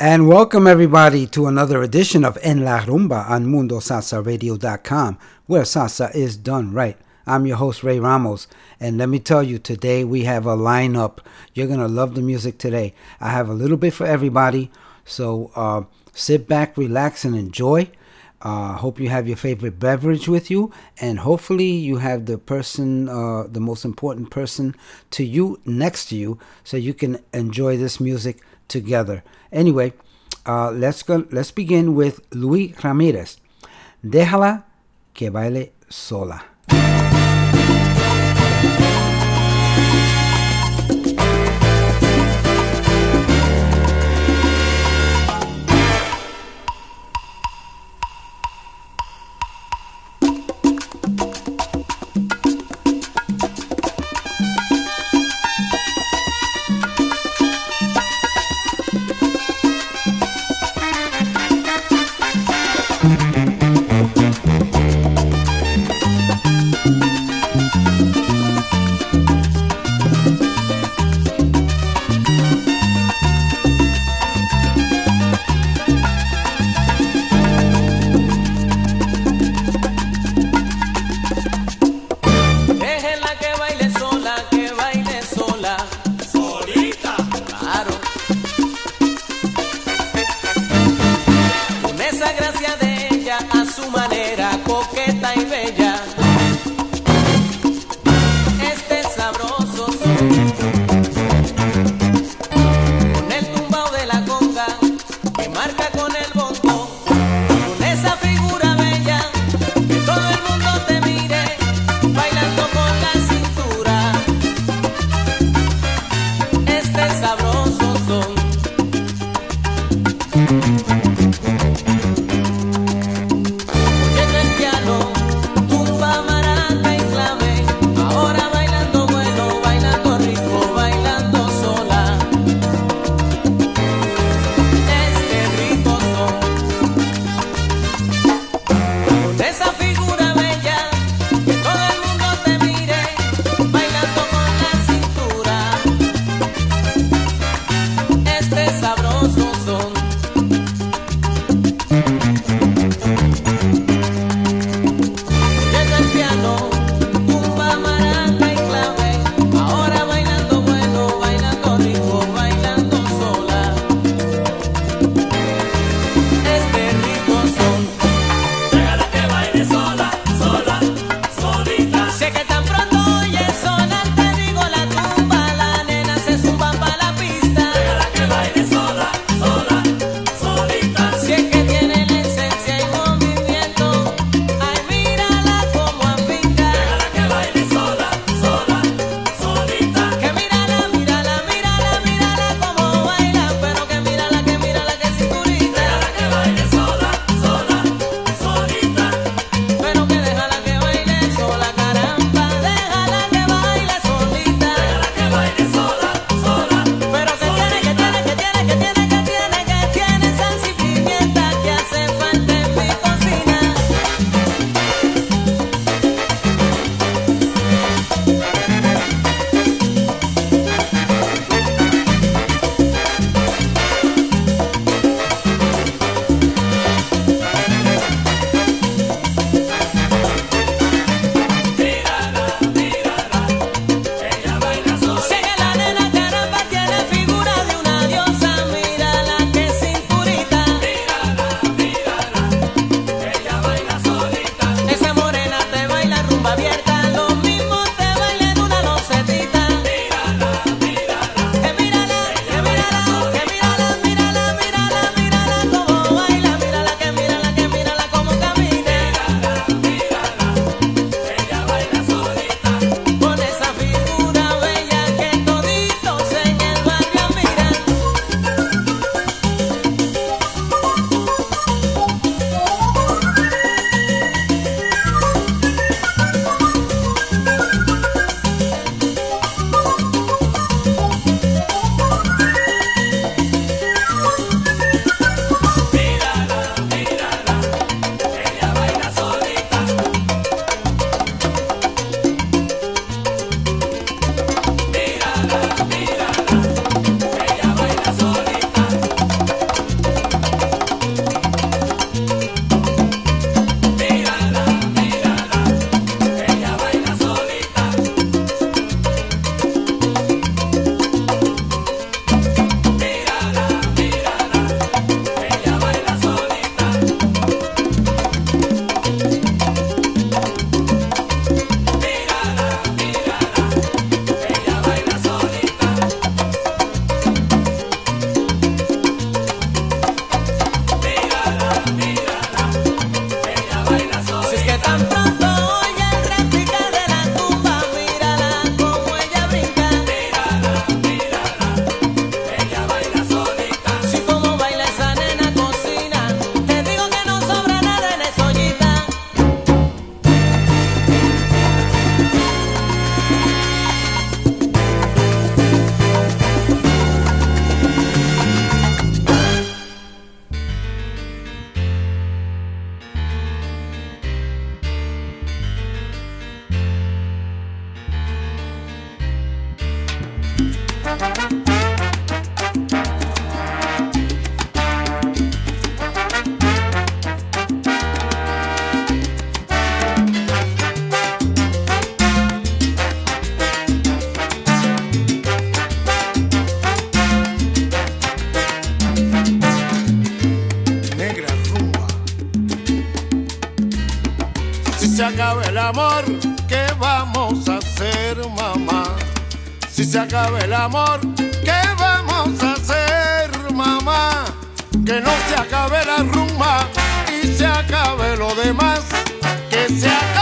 And welcome everybody to another edition of En La Rumba on MundoSalsaRadio.com, where salsa is done right. I'm your host Ray Ramos, and let me tell you, today we have a lineup. You're gonna love the music today. I have a little bit for everybody, so uh, sit back, relax, and enjoy. Uh, hope you have your favorite beverage with you, and hopefully you have the person, uh, the most important person to you next to you, so you can enjoy this music together. Anyway, uh, let's go. Let's begin with Luis Ramirez. Déjala que baile sola. Amor, ¿qué vamos a hacer, mamá? Si se acaba el amor, ¿qué vamos a hacer, mamá? Que no se acabe la rumba y se acabe lo demás, que se acabe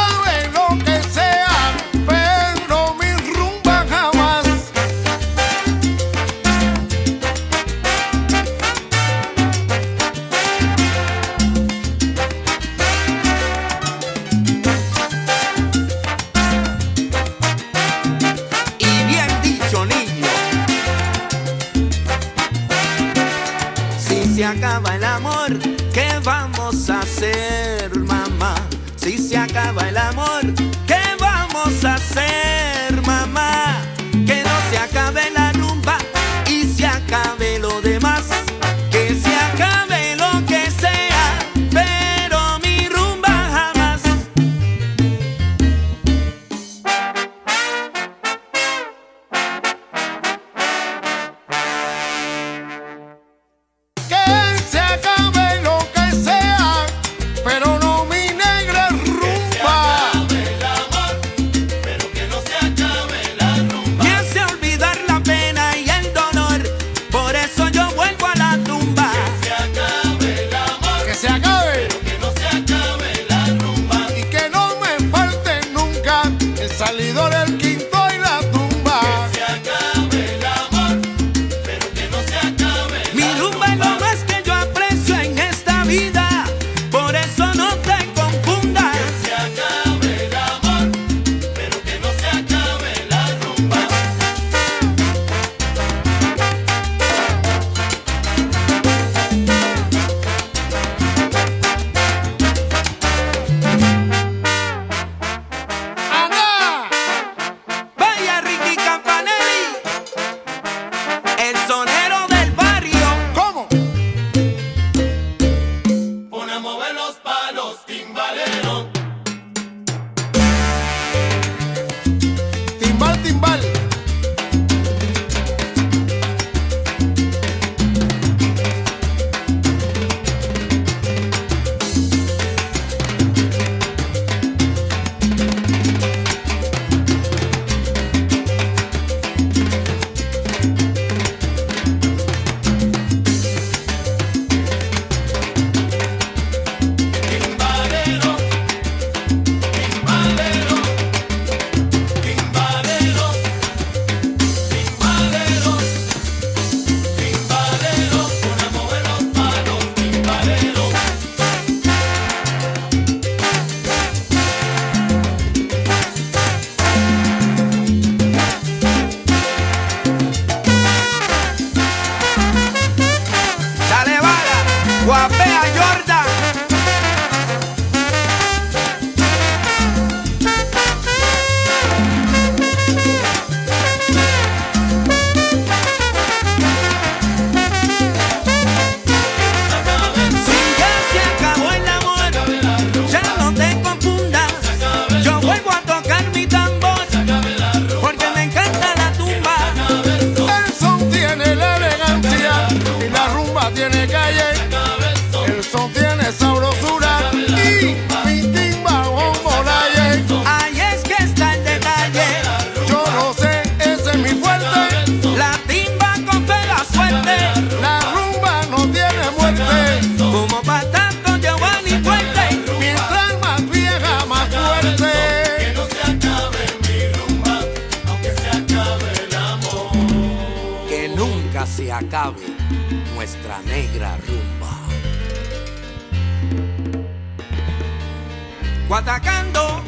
Guatacando.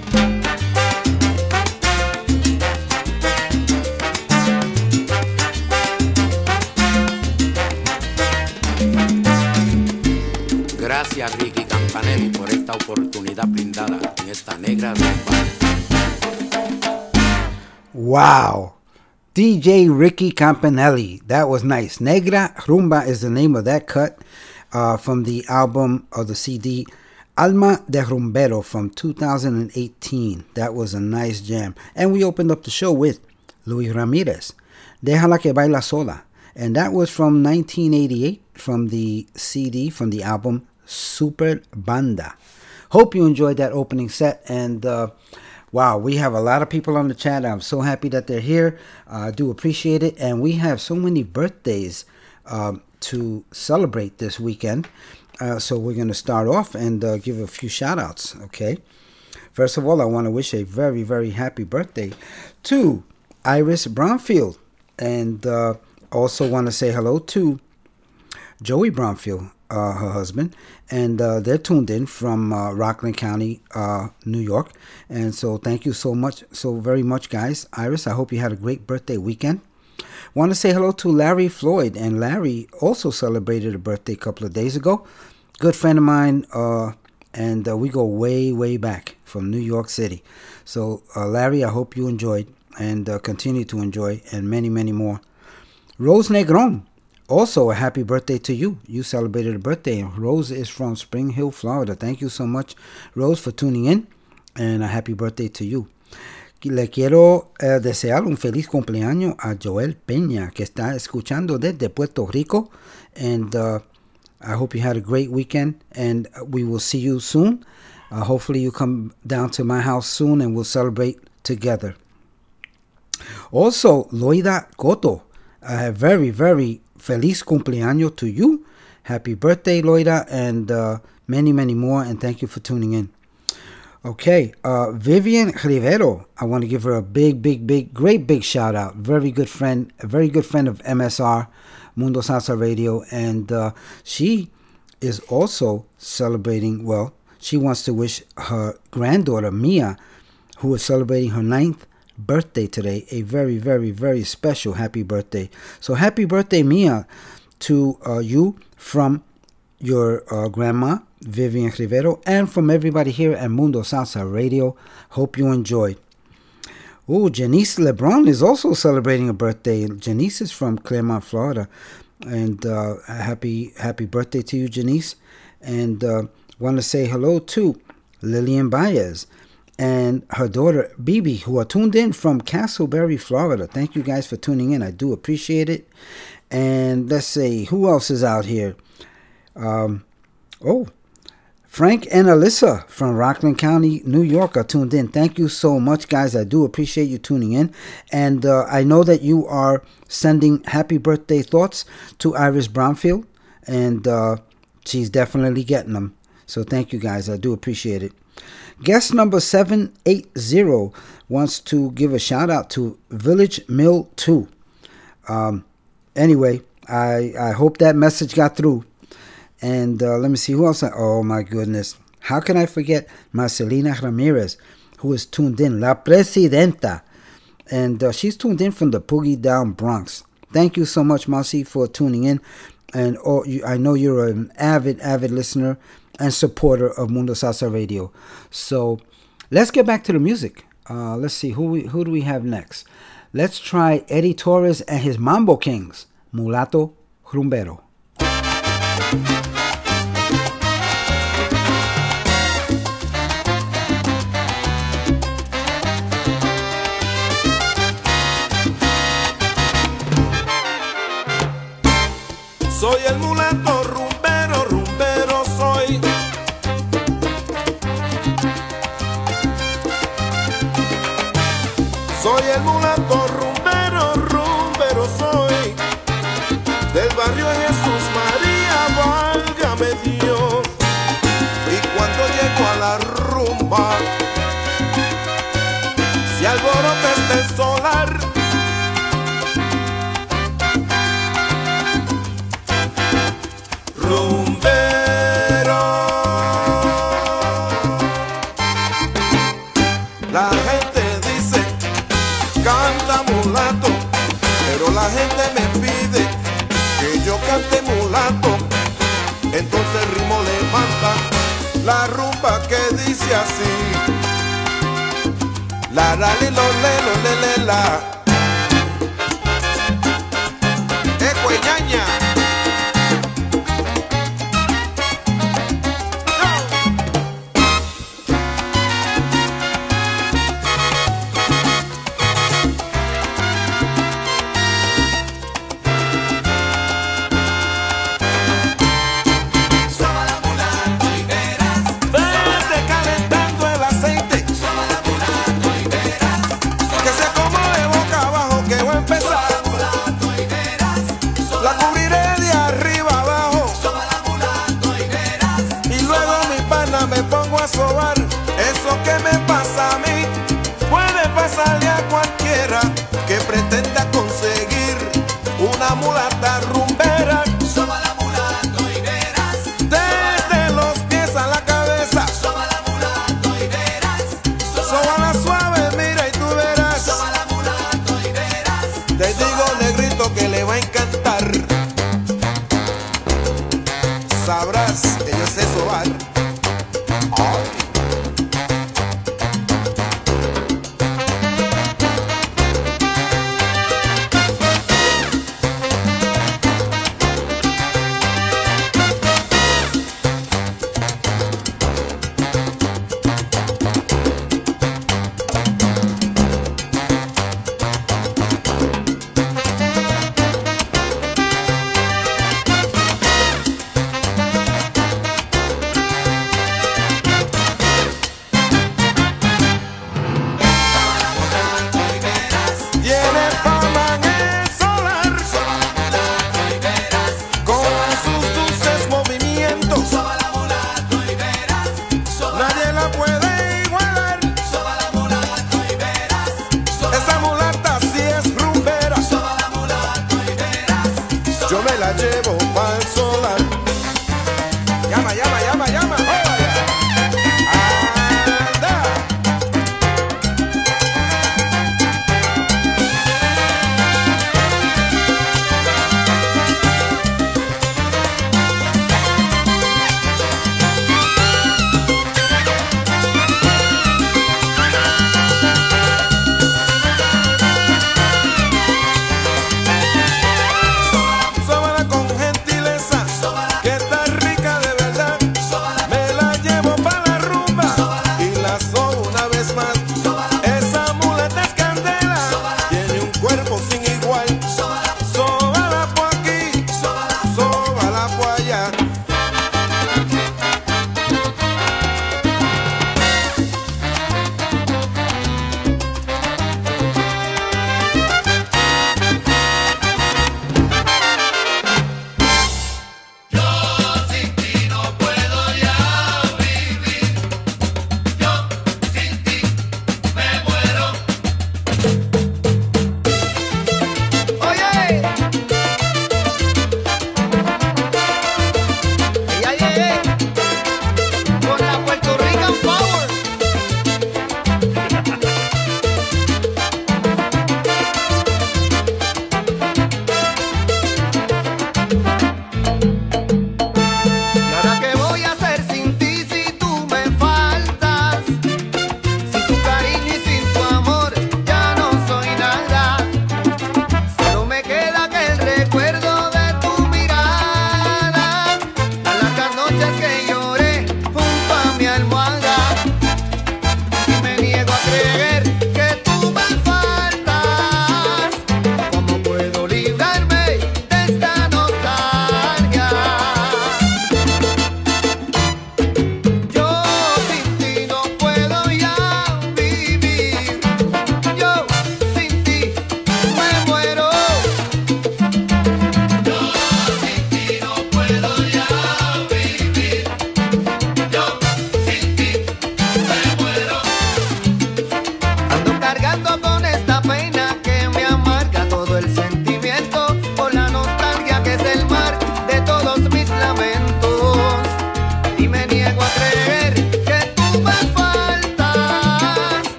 Gracias Ricky Campanelli por esta oportunidad brindada en esta negra rumba. Wow. DJ Ricky Campanelli. That was nice. Negra Rumba is the name of that cut uh, from the album or the CD Alma de Rumbero from 2018. That was a nice jam. And we opened up the show with Luis Ramirez. Déjala que baila sola. And that was from 1988 from the CD, from the album Super Banda. Hope you enjoyed that opening set. And uh, wow, we have a lot of people on the chat. I'm so happy that they're here. Uh, I do appreciate it. And we have so many birthdays um, to celebrate this weekend. Uh, so we're going to start off and uh, give a few shout outs, okay? First of all, I want to wish a very, very happy birthday to Iris Bromfield. And uh, also want to say hello to Joey Bromfield, uh, her husband. And uh, they're tuned in from uh, Rockland County, New York. And so thank you so much, so very much, guys. Iris, I hope you had a great birthday weekend. Want to say hello to Larry Floyd. And Larry also celebrated a birthday a couple of days ago. Good friend of mine. Uh, and uh, we go way, way back from New York City. So, uh, Larry, I hope you enjoyed and uh, continue to enjoy, and many, many more. Rose Negron, also a happy birthday to you. You celebrated a birthday, Rose is from Spring Hill, Florida. Thank you so much, Rose, for tuning in, and a happy birthday to you. Le quiero eh, desear un feliz cumpleaños a Joel Peña, que está escuchando desde Puerto Rico. And uh, I hope you had a great weekend, and we will see you soon. Uh, hopefully, you come down to my house soon, and we'll celebrate together. Also, Loida Coto, a very, very feliz cumpleaños to you. Happy birthday, Loida, and uh, many, many more, and thank you for tuning in. Okay, uh, Vivian Rivero, I want to give her a big, big, big, great big shout out. Very good friend, a very good friend of MSR, Mundo Salsa Radio, and uh, she is also celebrating. Well, she wants to wish her granddaughter Mia, who is celebrating her ninth birthday today, a very, very, very special happy birthday. So happy birthday, Mia, to uh, you from your uh, grandma, Vivian Rivero, and from everybody here at Mundo Salsa Radio. Hope you enjoyed. Oh, Janice LeBron is also celebrating a birthday. Janice is from Clermont, Florida, and uh, happy happy birthday to you, Janice. And uh, want to say hello to Lillian Baez and her daughter Bibi, who are tuned in from Casselberry, Florida. Thank you guys for tuning in. I do appreciate it. And let's see who else is out here. Um, oh, Frank and Alyssa from Rockland County, New York are tuned in. Thank you so much, guys. I do appreciate you tuning in. And uh, I know that you are sending happy birthday thoughts to Iris Bromfield, and uh, she's definitely getting them. So thank you, guys. I do appreciate it. Guest number 780 wants to give a shout out to Village Mill 2. Um, anyway, I, I hope that message got through. And uh, let me see who else. I, oh my goodness. How can I forget Marcelina Ramirez, who is tuned in? La Presidenta. And uh, she's tuned in from the Boogie Down Bronx. Thank you so much, Marcy, for tuning in. And oh, you, I know you're an avid, avid listener and supporter of Mundo Salsa Radio. So let's get back to the music. Uh, let's see who we, who do we have next. Let's try Eddie Torres and his Mambo Kings, Mulato Rumbero. Soy el solar. rumbero. La gente dice, canta mulato, pero la gente me pide que yo cante mulato. Entonces el ritmo levanta la rumba que dice así. La la li, lo le lo le le la.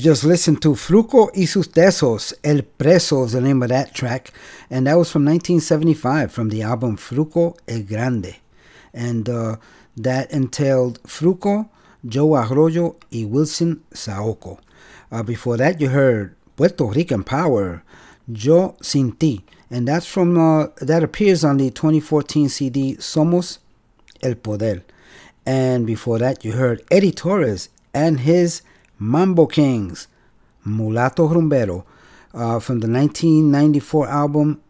Just listened to Fruco y sus Tesos, El Preso is the name of that track. And that was from 1975 from the album Fruco El Grande. And uh, that entailed Fruco, Joe Arroyo, y Wilson Saoko. Uh, before that, you heard Puerto Rican Power, Yo Sin Ti. And that's from, uh, that appears on the 2014 CD Somos El Poder. And before that, you heard Eddie Torres and his Mambo Kings, Mulato Rumbero, uh, from the 1994 album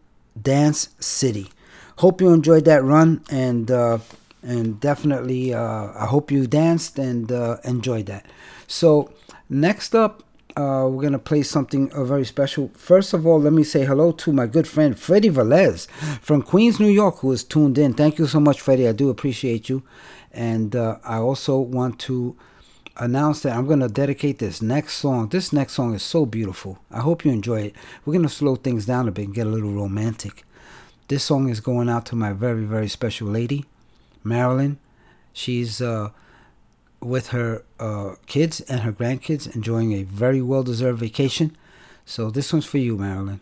Dance City. Hope you enjoyed that run, and uh, and definitely uh, I hope you danced and uh, enjoyed that. So next up, uh, we're gonna play something uh, very special. First of all, let me say hello to my good friend Freddie Velez from Queens, New York, who is tuned in. Thank you so much, Freddie. I do appreciate you, and uh, I also want to announce that I'm going to dedicate this next song. This next song is so beautiful. I hope you enjoy it. We're going to slow things down a bit and get a little romantic. This song is going out to my very, very special lady, Marilyn. She's uh, with her uh, kids and her grandkids enjoying a very well deserved vacation. So this one's for you, Marilyn.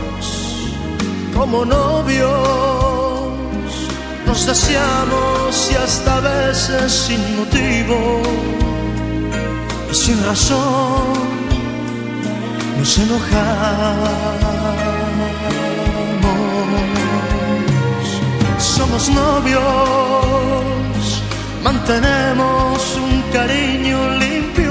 como novios, nos deseamos y hasta a veces sin motivo y sin razón nos enojamos. Somos novios, mantenemos un cariño limpio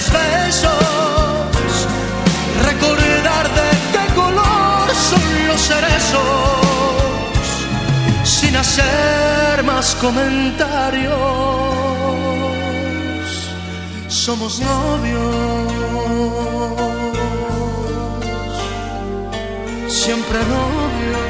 Los besos, recordar de qué color son los cerezos, sin hacer más comentarios. Somos novios, siempre novios.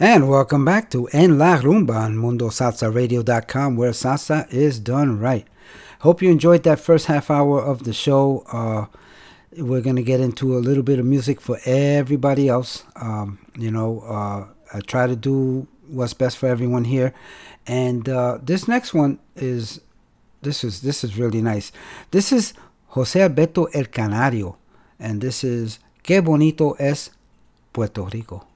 And welcome back to En La Rumba on MundoSalsaRadio.com, where salsa is done right. Hope you enjoyed that first half hour of the show. Uh, we're going to get into a little bit of music for everybody else. Um, you know, uh, I try to do what's best for everyone here. And uh, this next one is this is this is really nice. This is Jose Alberto El Canario, and this is Qué bonito es Puerto Rico.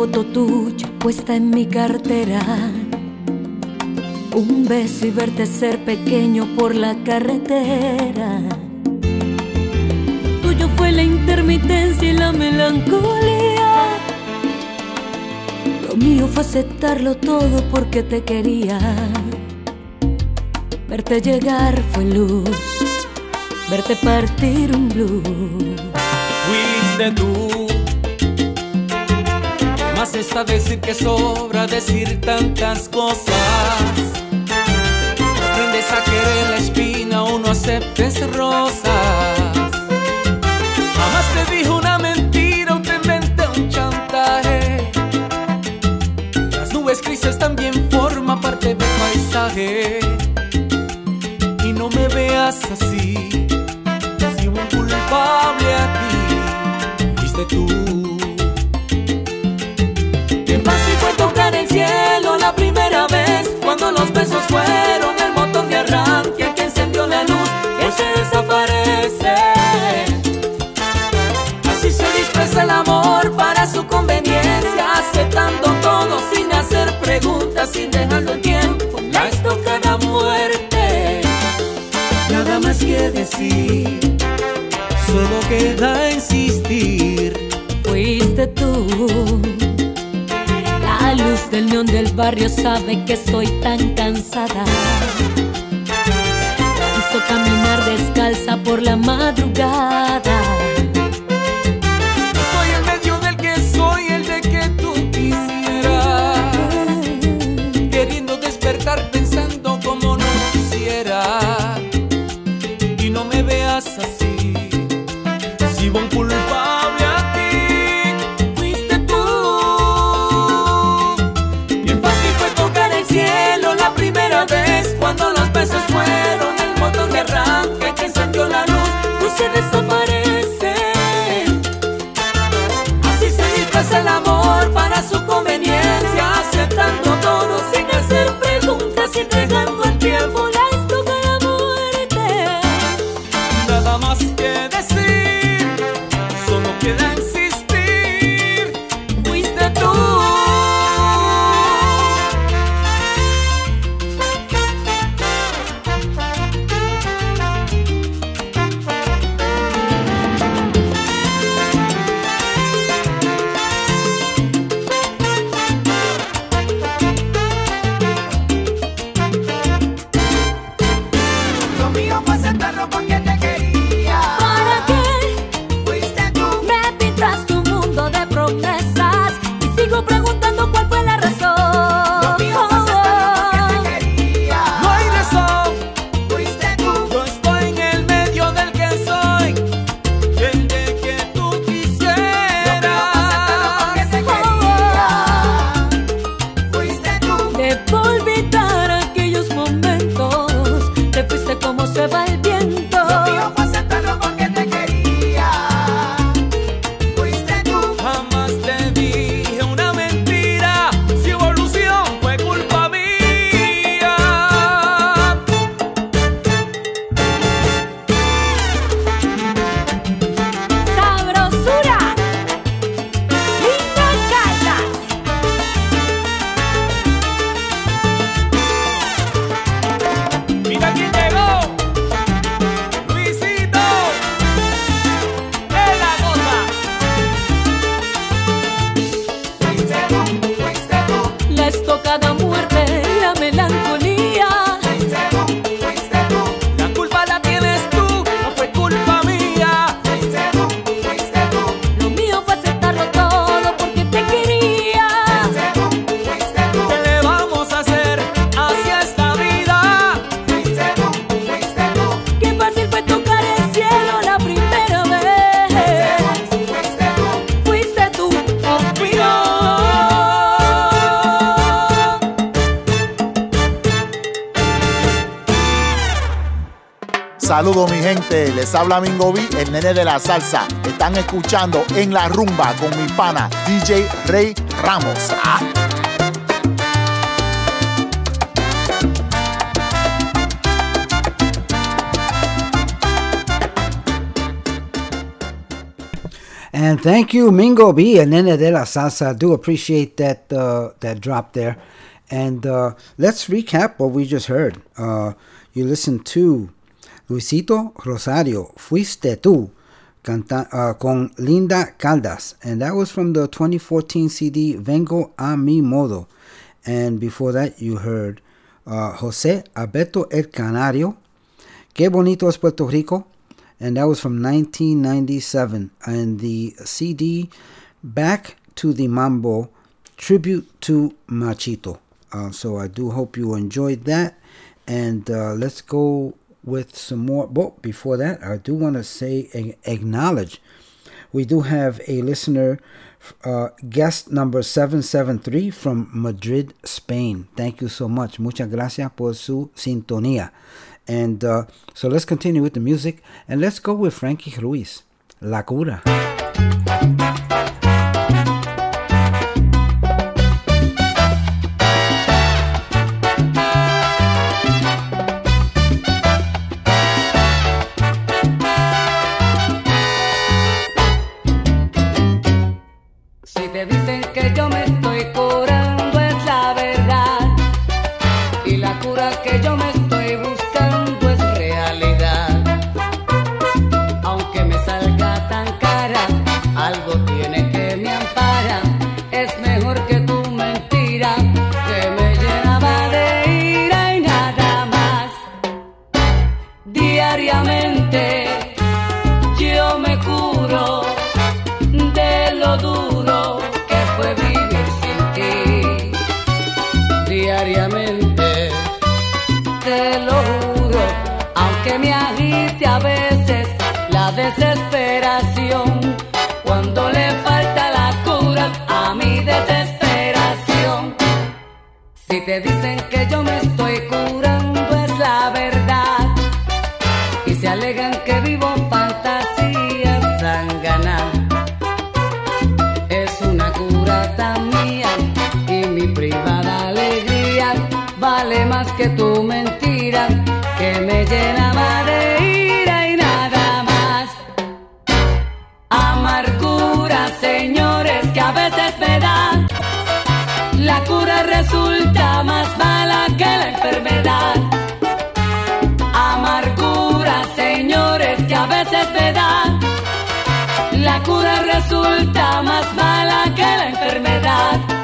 foto tuya puesta en mi cartera. Un beso y verte ser pequeño por la carretera. Tuyo fue la intermitencia y la melancolía. Lo mío fue aceptarlo todo porque te quería. Verte llegar fue luz, verte partir un blues. Fuiste tú está decir que sobra decir tantas cosas. Aprendes a querer la espina o no aceptes rosas. Jamás te dijo una mentira o te inventé un chantaje. Las nubes grises también forman parte del paisaje. Y no me veas así, si un culpable aquí fuiste tú. Besos fueron el motor de arranque que encendió la luz que se desaparece. Así se dispersa el amor para su conveniencia, aceptando todo sin hacer preguntas, sin dejarlo en tiempo. La estocada muerte, nada más que decir, solo queda insistir. Fuiste tú. Neón del barrio sabe que estoy tan cansada. Quiso caminar descalza por la madrugada. Gente, les habla Mingo B, el nene de la salsa. Están escuchando en la rumba con mi pana DJ Rey Ramos. Ah. And thank you, Mingo B and Nene de la Salsa. I do appreciate that uh, that drop there. And uh, let's recap what we just heard. Uh, you listened to Luisito Rosario, Fuiste Tú, canta, uh, con Linda Caldas. And that was from the 2014 CD Vengo a mi modo. And before that, you heard uh, Jose Alberto El Canario, Qué bonito es Puerto Rico. And that was from 1997. And the CD Back to the Mambo Tribute to Machito. Uh, so I do hope you enjoyed that. And uh, let's go with some more. But before that, I do want to say, acknowledge, we do have a listener, uh, guest number 773 from Madrid, Spain. Thank you so much. Muchas gracias por su sintonía. And uh, so let's continue with the music. And let's go with Frankie Ruiz, La Cura. que me agite a veces la desesperación. Cuando le falta la cura a mi desesperación. Si te dicen que yo la cura resulta más mala que la enfermedad.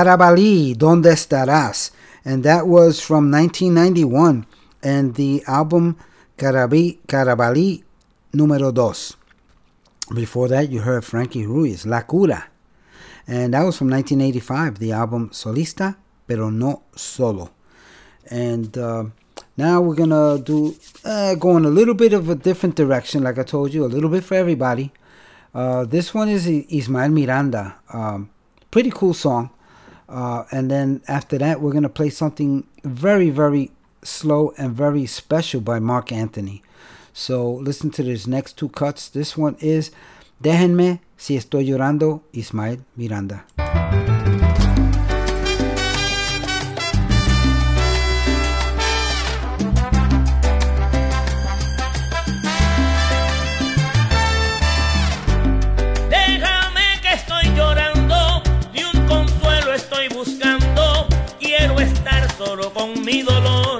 Carabalí, ¿Dónde estarás? And that was from 1991 and the album Carabalí número dos. Before that, you heard Frankie Ruiz, La Cura. And that was from 1985, the album Solista, pero no solo. And uh, now we're going to do, uh, go in a little bit of a different direction, like I told you, a little bit for everybody. Uh, this one is Ismael Miranda. Um, pretty cool song. Uh, and then after that, we're going to play something very, very slow and very special by Marc Anthony. So listen to these next two cuts. This one is Déjenme si estoy llorando, Ismael Miranda. Mi dolor.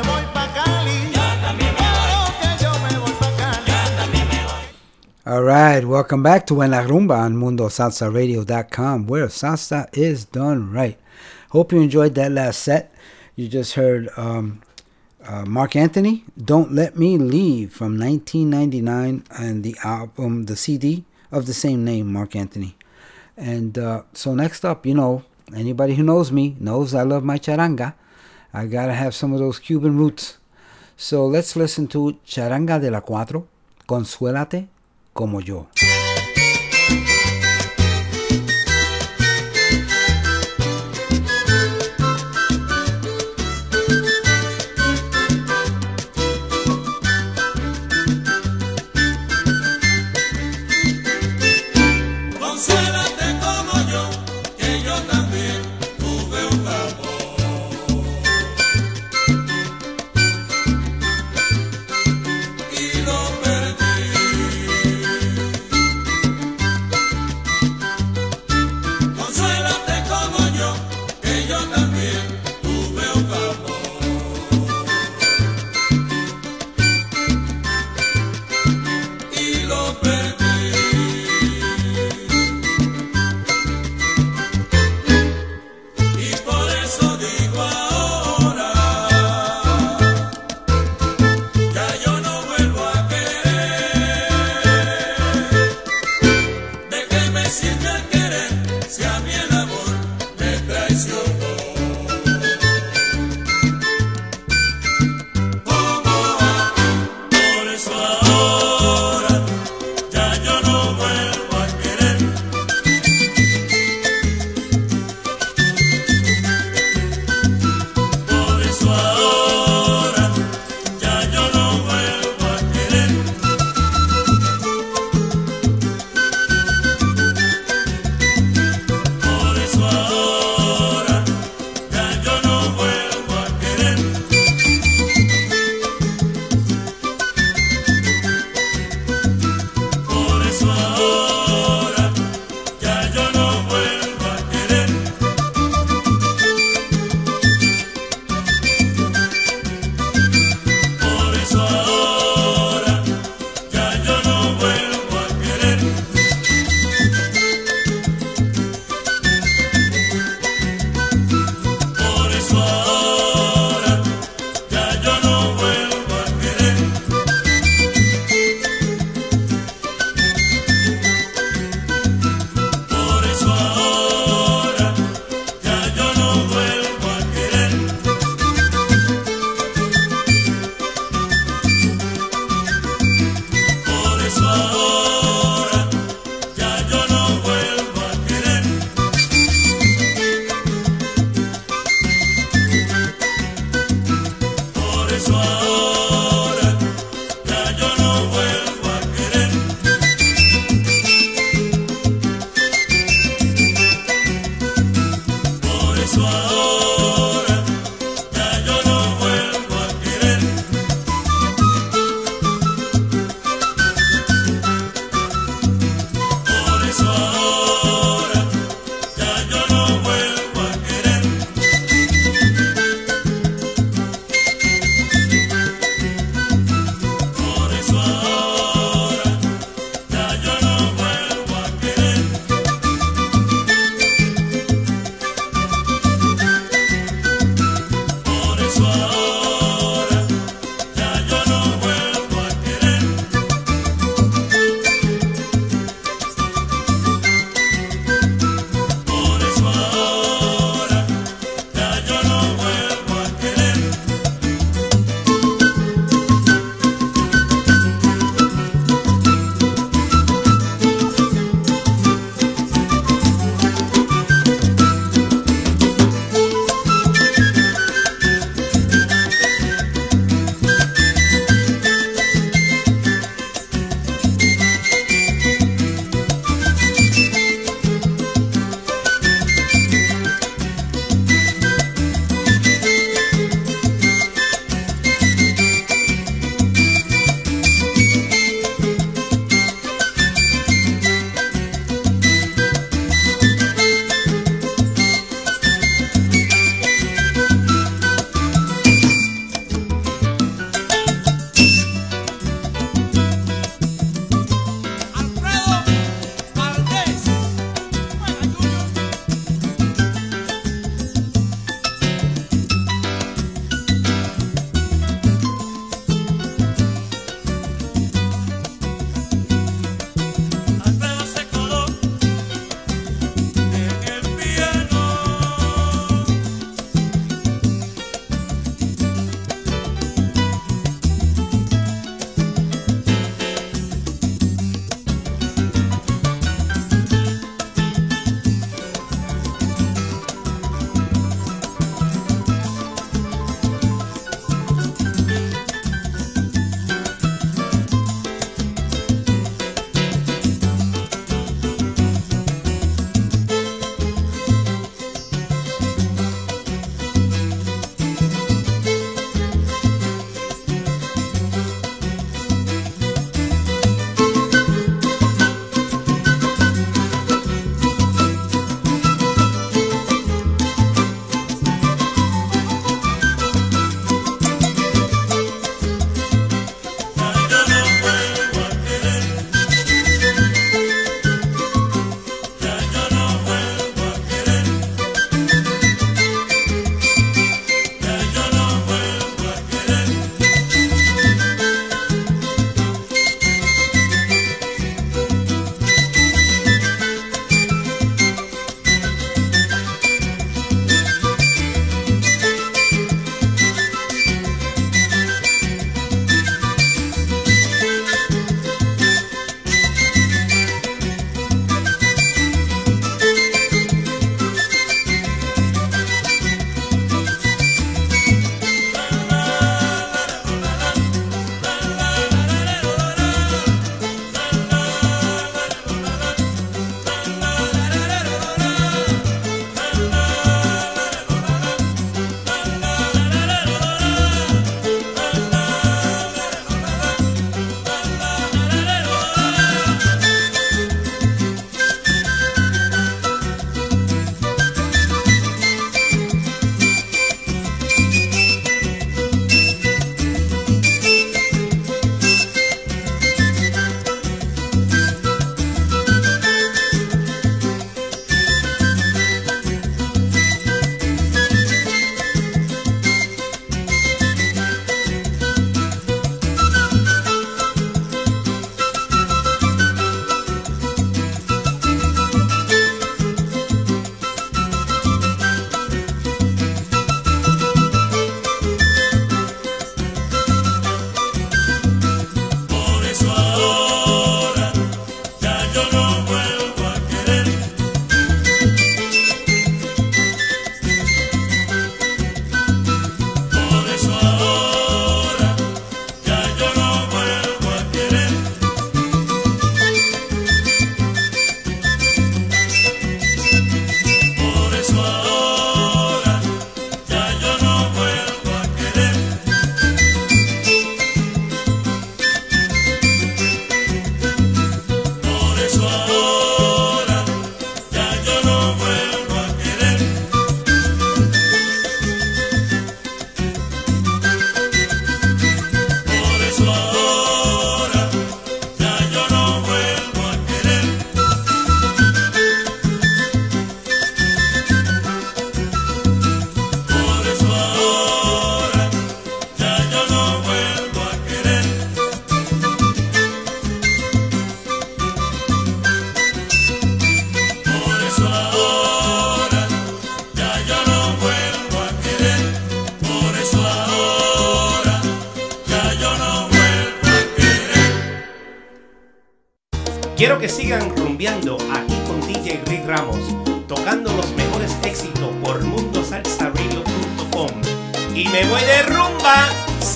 All right, welcome back to En La Rumba on MundoSalsaRadio.com, where salsa is done right. Hope you enjoyed that last set. You just heard um, uh, Marc Anthony, Don't Let Me Leave from 1999, and the album, the CD of the same name, Marc Anthony. And uh, so, next up, you know, anybody who knows me knows I love my charanga. I gotta have some of those Cuban roots. So, let's listen to Charanga de la Cuatro, Consuélate como yo.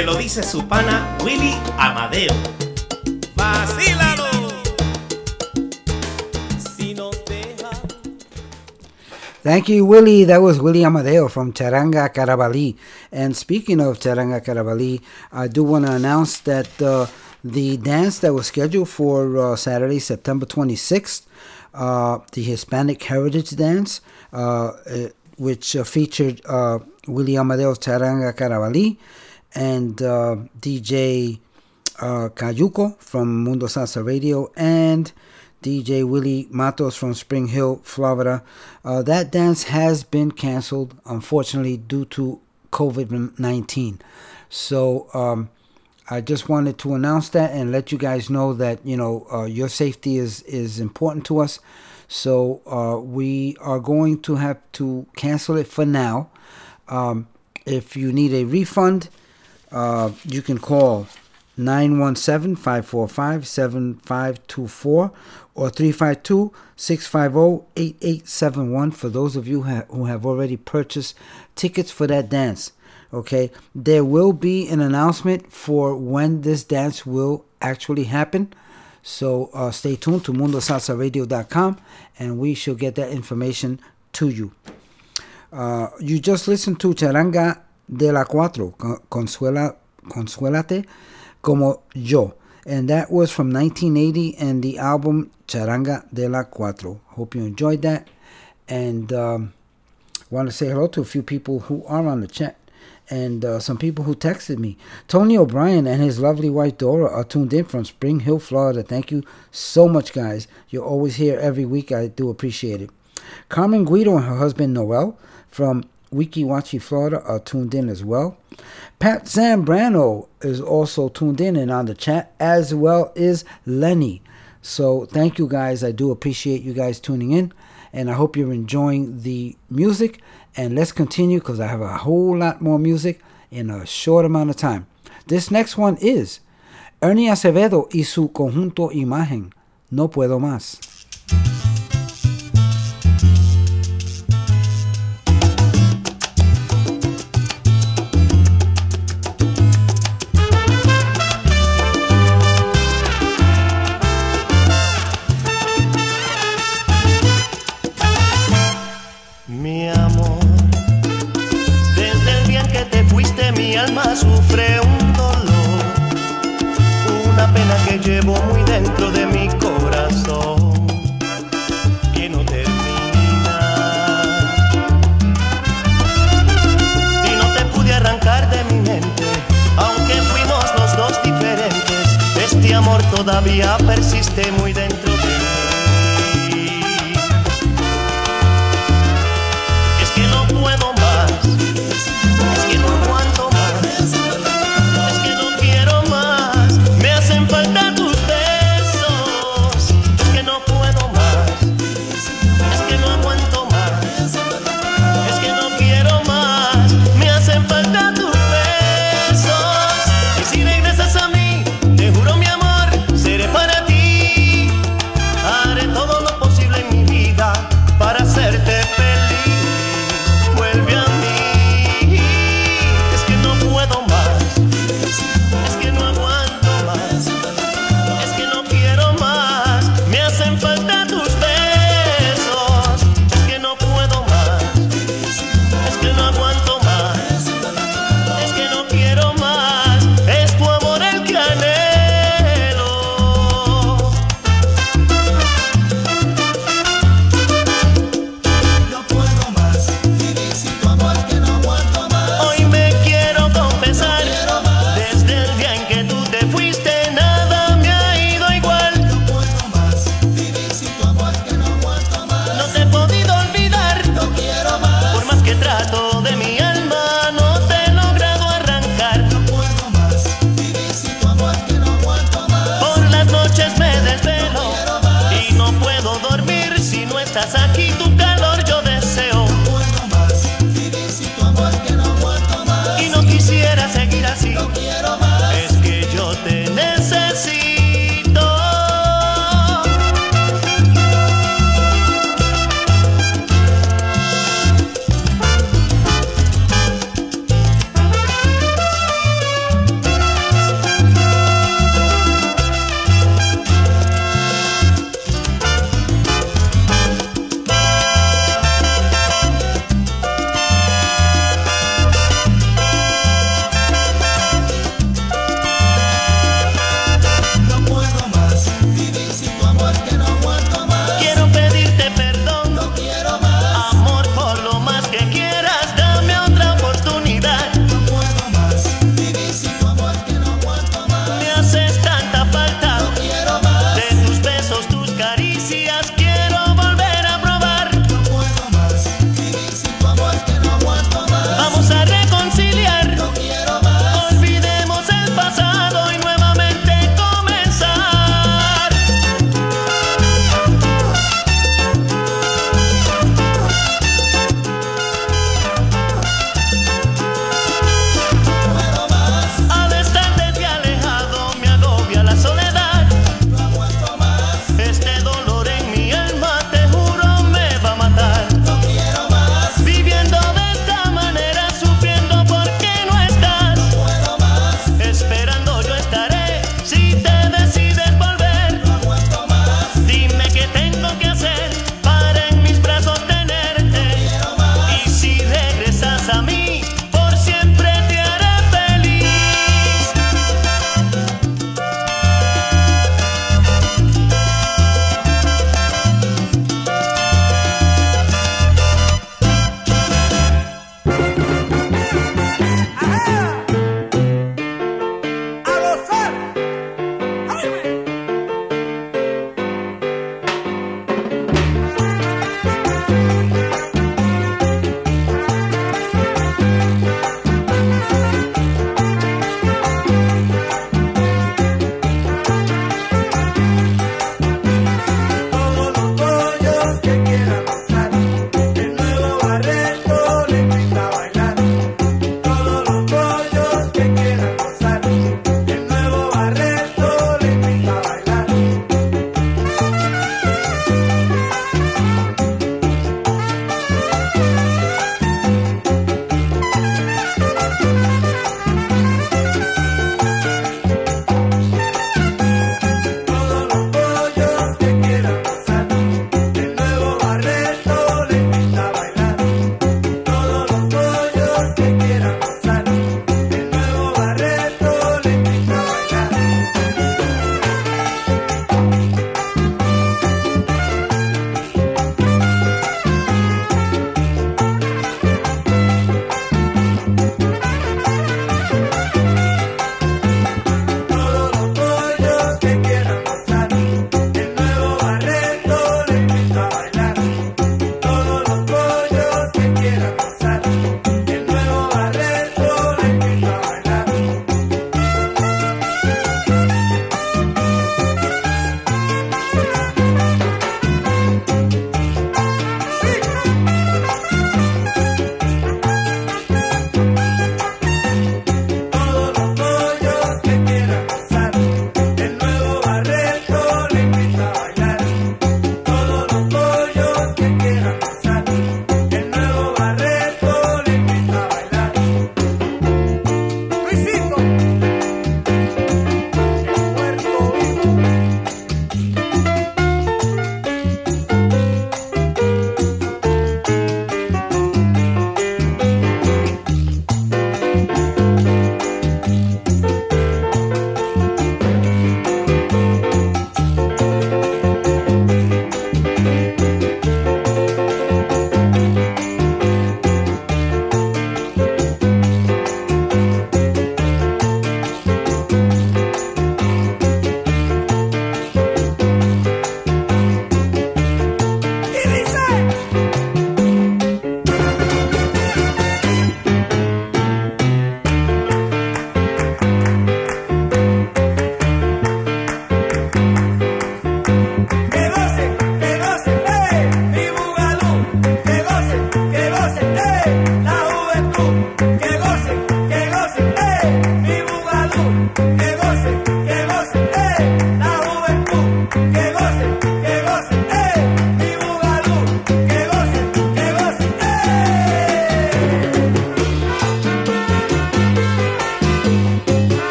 Se lo dice su pana Willy Amadeo. ¡Vacílalo! Thank you, Willie. That was Willie Amadeo from Charanga Carabali. And speaking of Charanga Carabali, I do want to announce that uh, the dance that was scheduled for uh, Saturday, September 26th, uh, the Hispanic Heritage Dance, uh, uh, which uh, featured uh, Willie Amadeo's Charanga Carabali and uh, DJ uh, Cayuco from Mundo Salsa Radio and DJ Willie Matos from Spring Hill, Florida. Uh, that dance has been canceled, unfortunately, due to COVID 19. So um, I just wanted to announce that and let you guys know that, you know, uh, your safety is, is important to us. So uh, we are going to have to cancel it for now. Um, if you need a refund, uh, you can call 917 545 7524 or 352 650 8871 for those of you ha- who have already purchased tickets for that dance. Okay, there will be an announcement for when this dance will actually happen. So uh, stay tuned to mundosalsaradio.com and we shall get that information to you. Uh, you just listened to Charanga de la Cuatro, Consuela, Consuélate como yo. And that was from 1980 and the album Charanga de la Cuatro. Hope you enjoyed that. And um, want to say hello to a few people who are on the chat and uh, some people who texted me. Tony O'Brien and his lovely wife Dora are tuned in from Spring Hill, Florida. Thank you so much, guys. You're always here every week. I do appreciate it. Carmen Guido and her husband Noel from Weeki Wachee, Florida are tuned in as well. Pat Zambrano is also tuned in and on the chat, as well as Lenny. So thank you guys. I do appreciate you guys tuning in, and I hope you're enjoying the music. And let's continue because I have a whole lot more music in a short amount of time. This next one is Ernie Acevedo y su conjunto Imagen. No puedo más. Llevo muy dentro de mi corazón, que no termina. Y no te pude arrancar de mi mente, aunque fuimos los dos diferentes, este amor todavía persiste muy dentro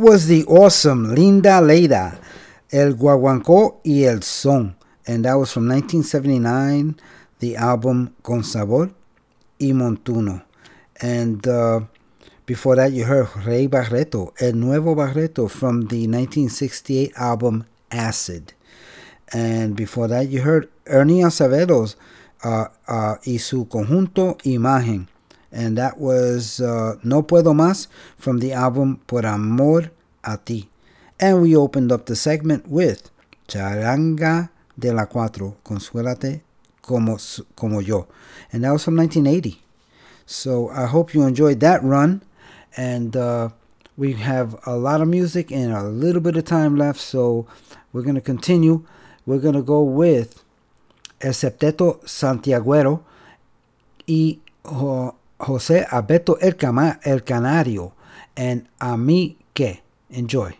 that was the awesome Linda Leida, El Guaguancó y El Son. And that was from 1979, the album Con Sabor y Montuno. And uh, before that, you heard Ray Barretto, El Nuevo Barretto from the 1968 album Acid. And before that, you heard Ernie Acevedo's uh, uh, y su conjunto Imagen. And that was uh, No Puedo Más from the album Por Amor a Ti. And we opened up the segment with Charanga de la Cuatro, Consuélate como, como yo. And that was from 1980. So I hope you enjoyed that run. And uh, we have a lot of music and a little bit of time left. So we're going to continue. We're going to go with El Septeto Santiaguero y Jo- José Abeto El, El Canario and A mí que. Enjoy.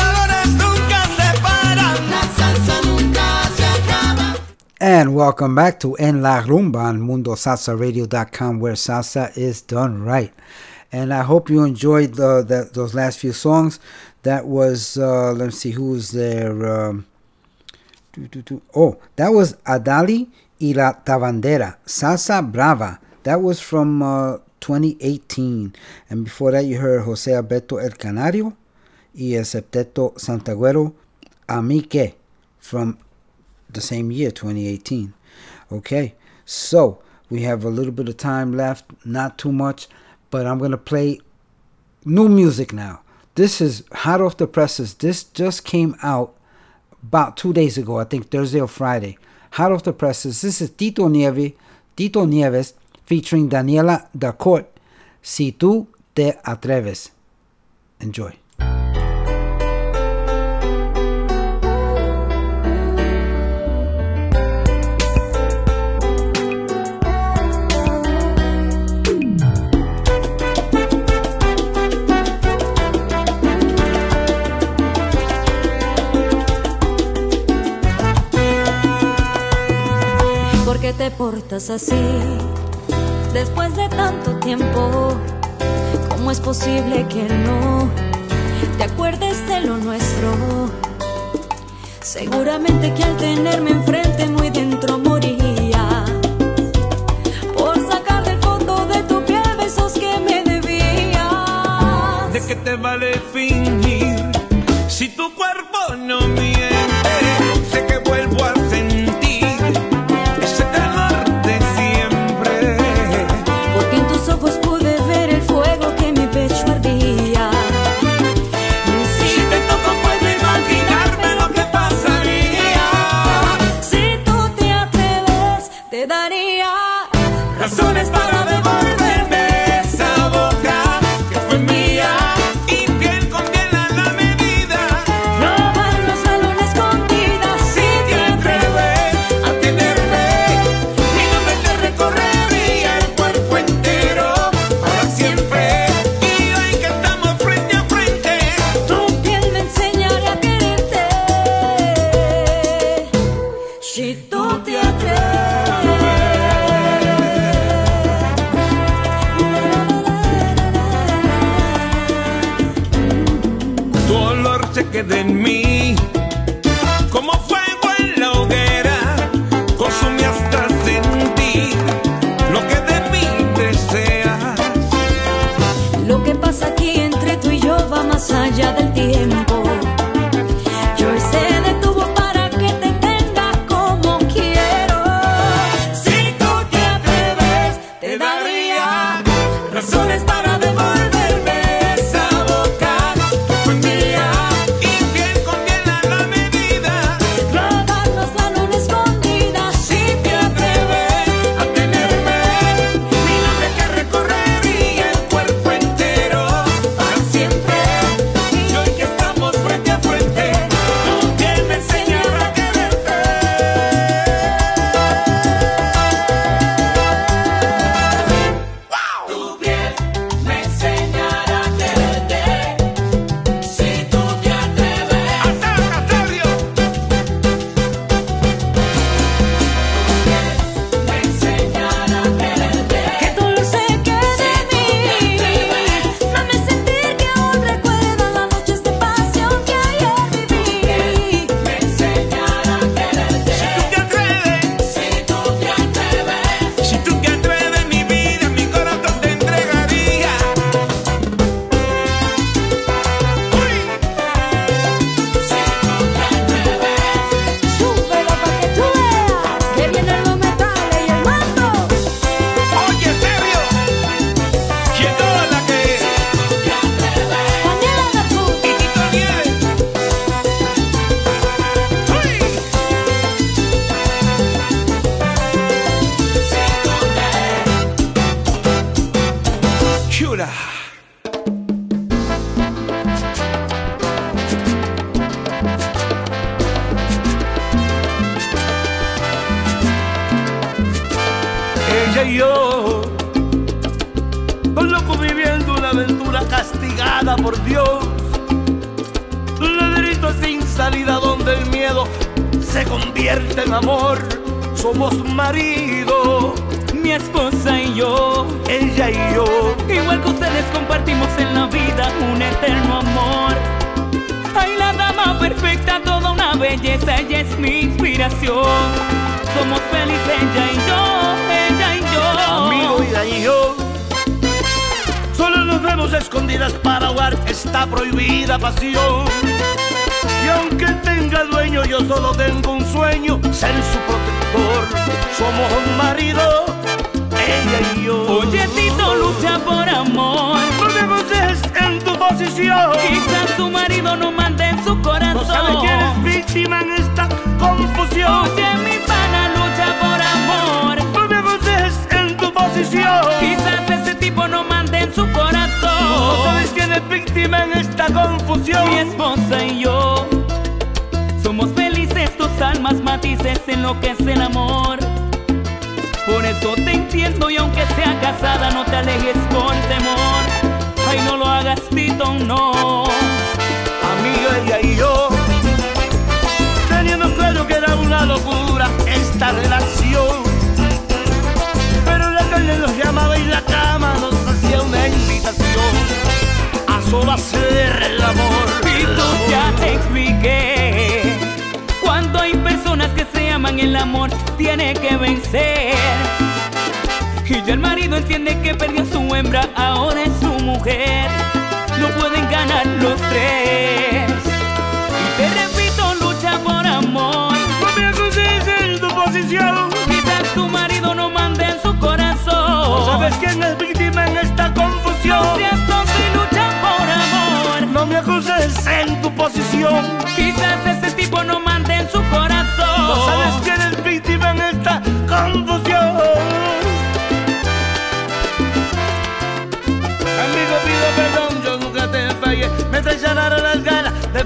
And welcome back to En La Rumba on MundoSalsaRadio.com, where salsa is done right. And I hope you enjoyed the, the, those last few songs. That was, uh, let's see, who was there? Um. Oh, that was Adali y la Tabandera, Salsa Brava. That was from uh, 2018. And before that, you heard Jose Alberto El Canario y El Septeto Santiaguero, Amique, from the same year, 2018. Okay, so we have a little bit of time left, not too much, but I'm going to play new music now. This is hot off the presses. This just came out about two days ago, I think Thursday or Friday. Hot off the presses. This is Tito Nieves, Tito Nieves featuring Daniela Darcourt. Si tú te atreves. Enjoy. te portas así? Después de tanto tiempo, ¿cómo es posible que no te acuerdes de lo nuestro? Seguramente que al tenerme enfrente muy dentro moría por sacar del fondo de tu piel besos que me debías. ¿De qué te vale fingir si tu cuerpo no mira?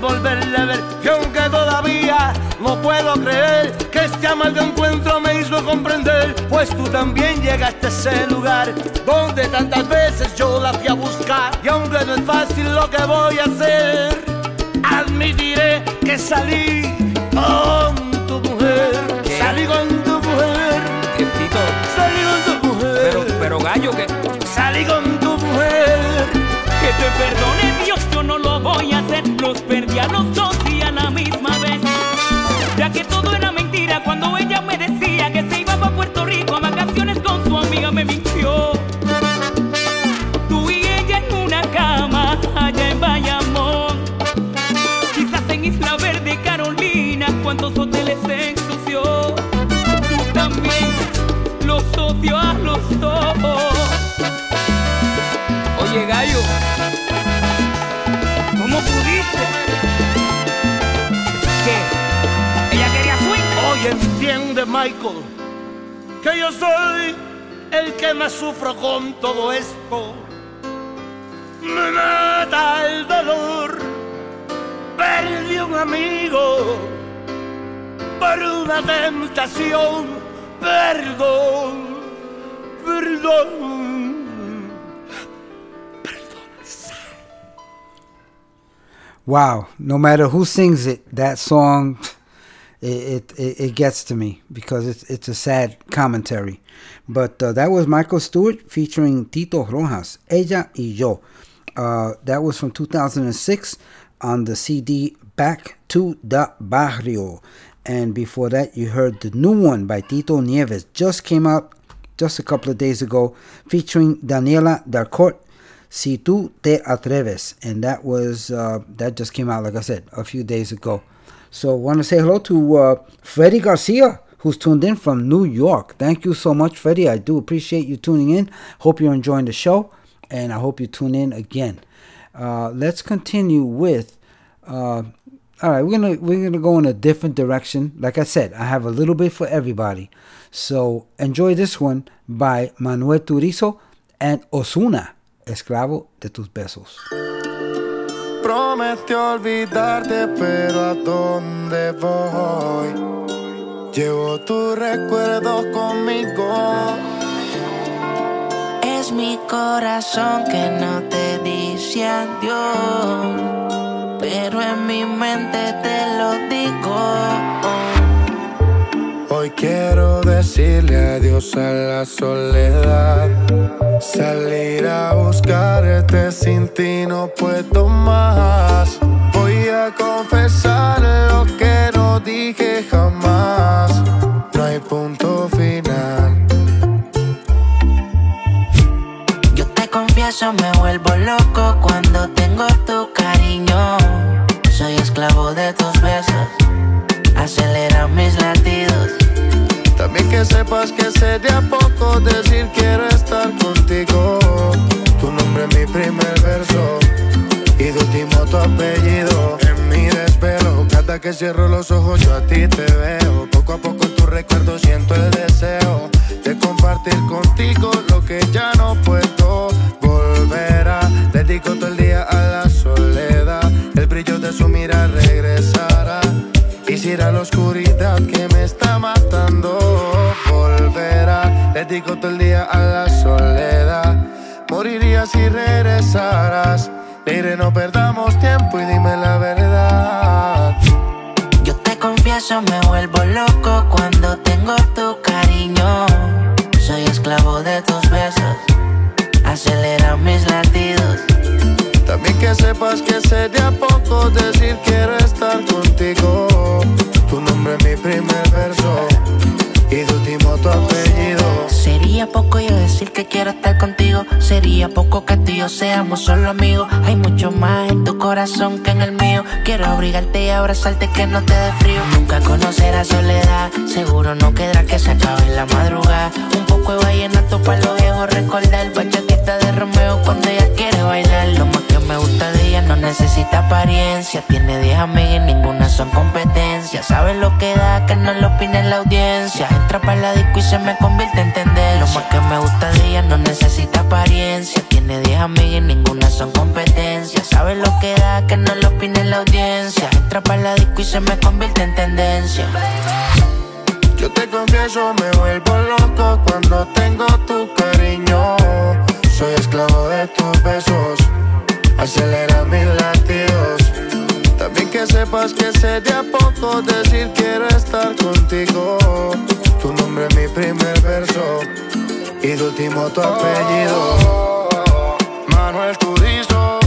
Volverle a ver. Y aunque todavía no puedo creer que este amargo encuentro me hizo comprender, pues tú también llegaste a ese lugar donde tantas veces yo la fui a buscar. Y aunque no es fácil lo que voy a hacer, admitiré que salí con tu mujer. Salí con tu mujer. Tito, Salí con tu mujer. pero, pero gallo, que, Salí con tu mujer. que te perdone yo no lo voy a hacer. Los perdí a los dos Michael que yo soy el que más sufro con todo esto. Me mata el dolor. Perdí un amigo por una tentación. Perdón, perdón. Wow, no matter who sings it, that song, it it, it gets to me because it's it's a sad commentary. But uh, that was Michael Stuart featuring Tito Rojas, Ella y Yo. Uh, that was from 2006 on the CD Back to the Barrio. And before that, you heard the new one by Tito Nieves. Just came out just a couple of days ago, featuring Daniela Darcourt Si tú te atreves, and that was uh, that just came out, like I said, a few days ago. So, I want to say hello to uh, Freddie Garcia, who's tuned in from New York. Thank you so much, Freddie. I do appreciate you tuning in. Hope you're enjoying the show, and I hope you tune in again. Uh, let's continue with. Uh, all right, we're gonna we're gonna go in a different direction. Like I said, I have a little bit for everybody. So enjoy this one by Manuel Turizo and Ozuna. Esclavo de tus besos. Prometió olvidarte, pero ¿a dónde voy? Llevo tus recuerdos conmigo. Es mi corazón que no te dice adiós, pero en mi mente te lo digo. Hoy quiero decirle adiós a la soledad. Salir a buscarte sin ti no puedo más. Voy a confesar lo que no dije jamás. No hay punto final. Yo te confieso, me vuelvo loco cuando tengo tu cariño. Soy esclavo de tus besos, acelera mis latidos. También que sepas que sé de a poco decir quiero estar contigo. Tu nombre es mi primer verso y de último tu apellido. En mi desvelo, cada que cierro los ojos yo a ti te veo. Poco a poco tu recuerdo siento el deseo de compartir contigo lo que ya no puedo volver a. Dedico todo el día a oscuridad que me está matando volverá. Dedico todo el día a la soledad. Moriría si regresaras. Diré no perdamos tiempo y dime la verdad. Yo te confieso, me vuelvo loco cuando tengo tu cariño. Soy esclavo de tus besos, acelera mis latidos. También que sepas que sé de a poco decir quiero estar contigo. Sería poco yo decir que quiero estar contigo. Sería poco que tú y yo seamos solo amigos. Hay mucho más en tu corazón que en el mío. Quiero abrigarte y abrazarte que no te dé frío. Nunca conocerás soledad. Seguro no quedará que se acabe la madrugada. Un poco de vallenato para los viejos. Recordar bachatita de Romeo cuando ella quiere bailar. Lo más que me gusta de no necesita apariencia. Tiene 10 amigas y ninguna son competencia. Sabe lo que da, que no lo opine la audiencia. Entra para la disco y se me convierte en tendencia. Lo más que me gusta de ella no necesita apariencia. Tiene 10 amigas y ninguna son competencia. Sabe lo que da, que no lo opine la audiencia. Entra para la disco y se me convierte en tendencia. Yo te confieso, me vuelvo loco cuando tengo tu cariño. Soy esclavo de tus besos, acelera mis latidos. También que sepas que sé de a poco decir quiero estar contigo. Tu nombre es mi primer verso y de último tu apellido. Manuel Turizo,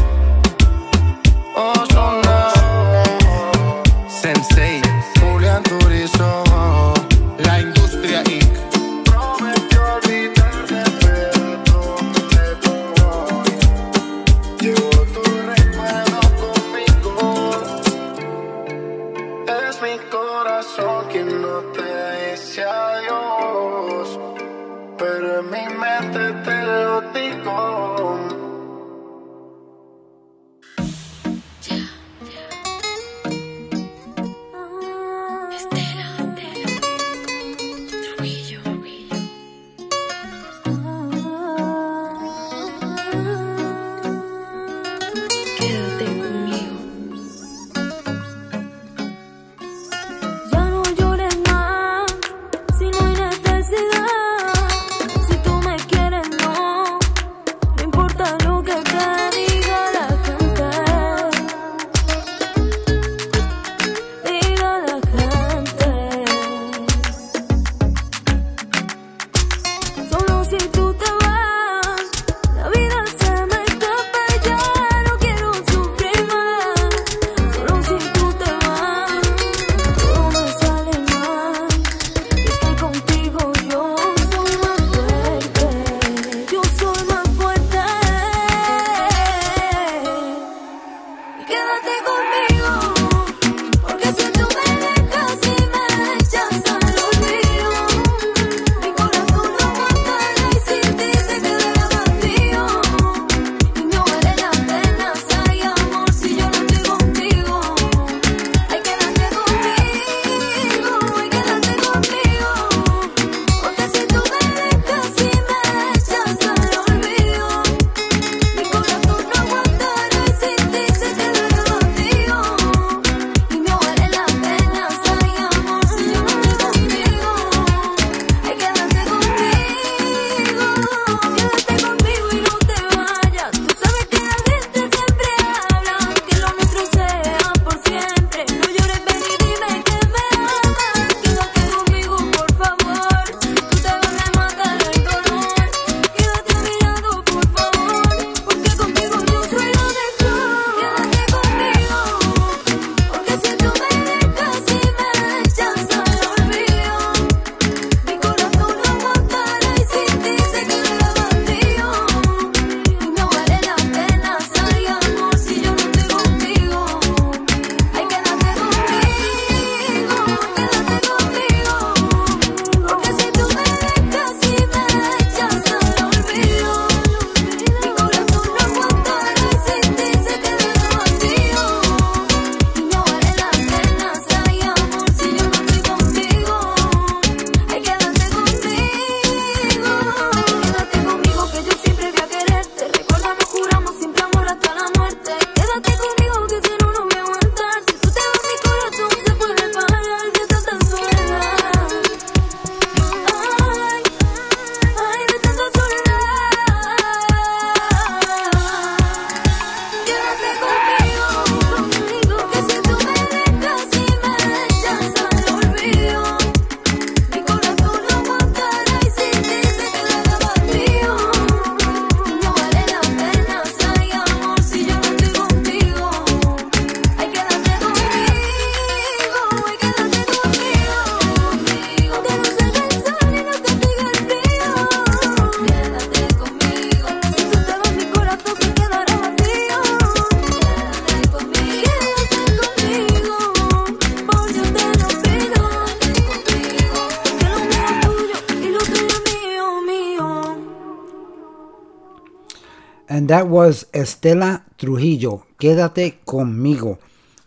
that was Estela Trujillo, Quédate conmigo,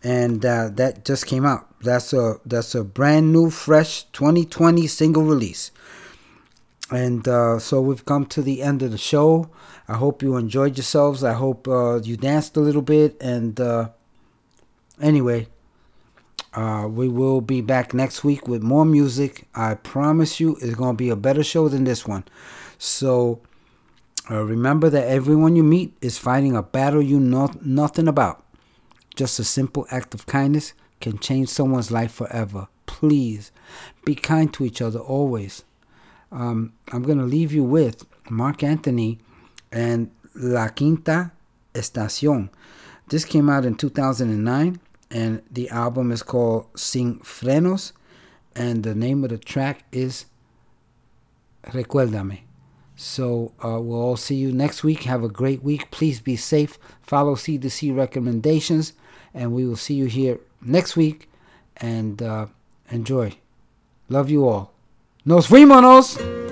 and uh, that just came out. That's a that's a brand new, fresh 2020 single release. And uh, so we've come to the end of the show. I hope you enjoyed yourselves. I hope uh, you danced a little bit. And uh, anyway, uh, we will be back next week with more music. I promise you, it's going to be a better show than this one. So uh, remember that everyone you meet is fighting a battle you know nothing about. Just a simple act of kindness can change someone's life forever. Please be kind to each other always. Um, I'm going to leave you with Marc Anthony and La Quinta Estación. This came out in 2009, and the album is called Sin Frenos, and the name of the track is Recuérdame. So uh, we'll all see you next week. Have a great week. Please be safe. Follow CDC recommendations, and we will see you here next week. And uh, enjoy. Love you all. Nos fuimos.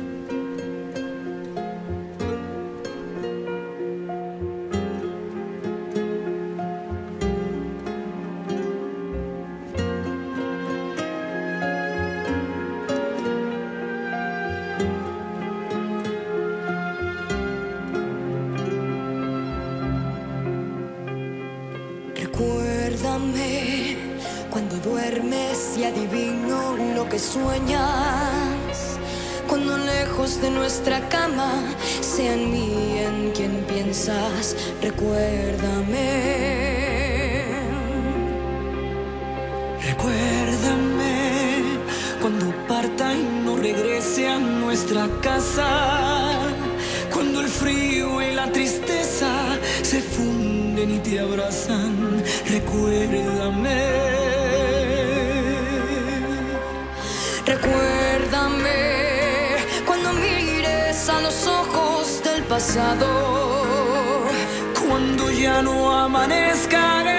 Nuestra casa. Cuando el frío y la tristeza se funden y te abrazan. Recuérdame. Recuérdame cuando mires a los ojos del pasado. Cuando ya no amanezcan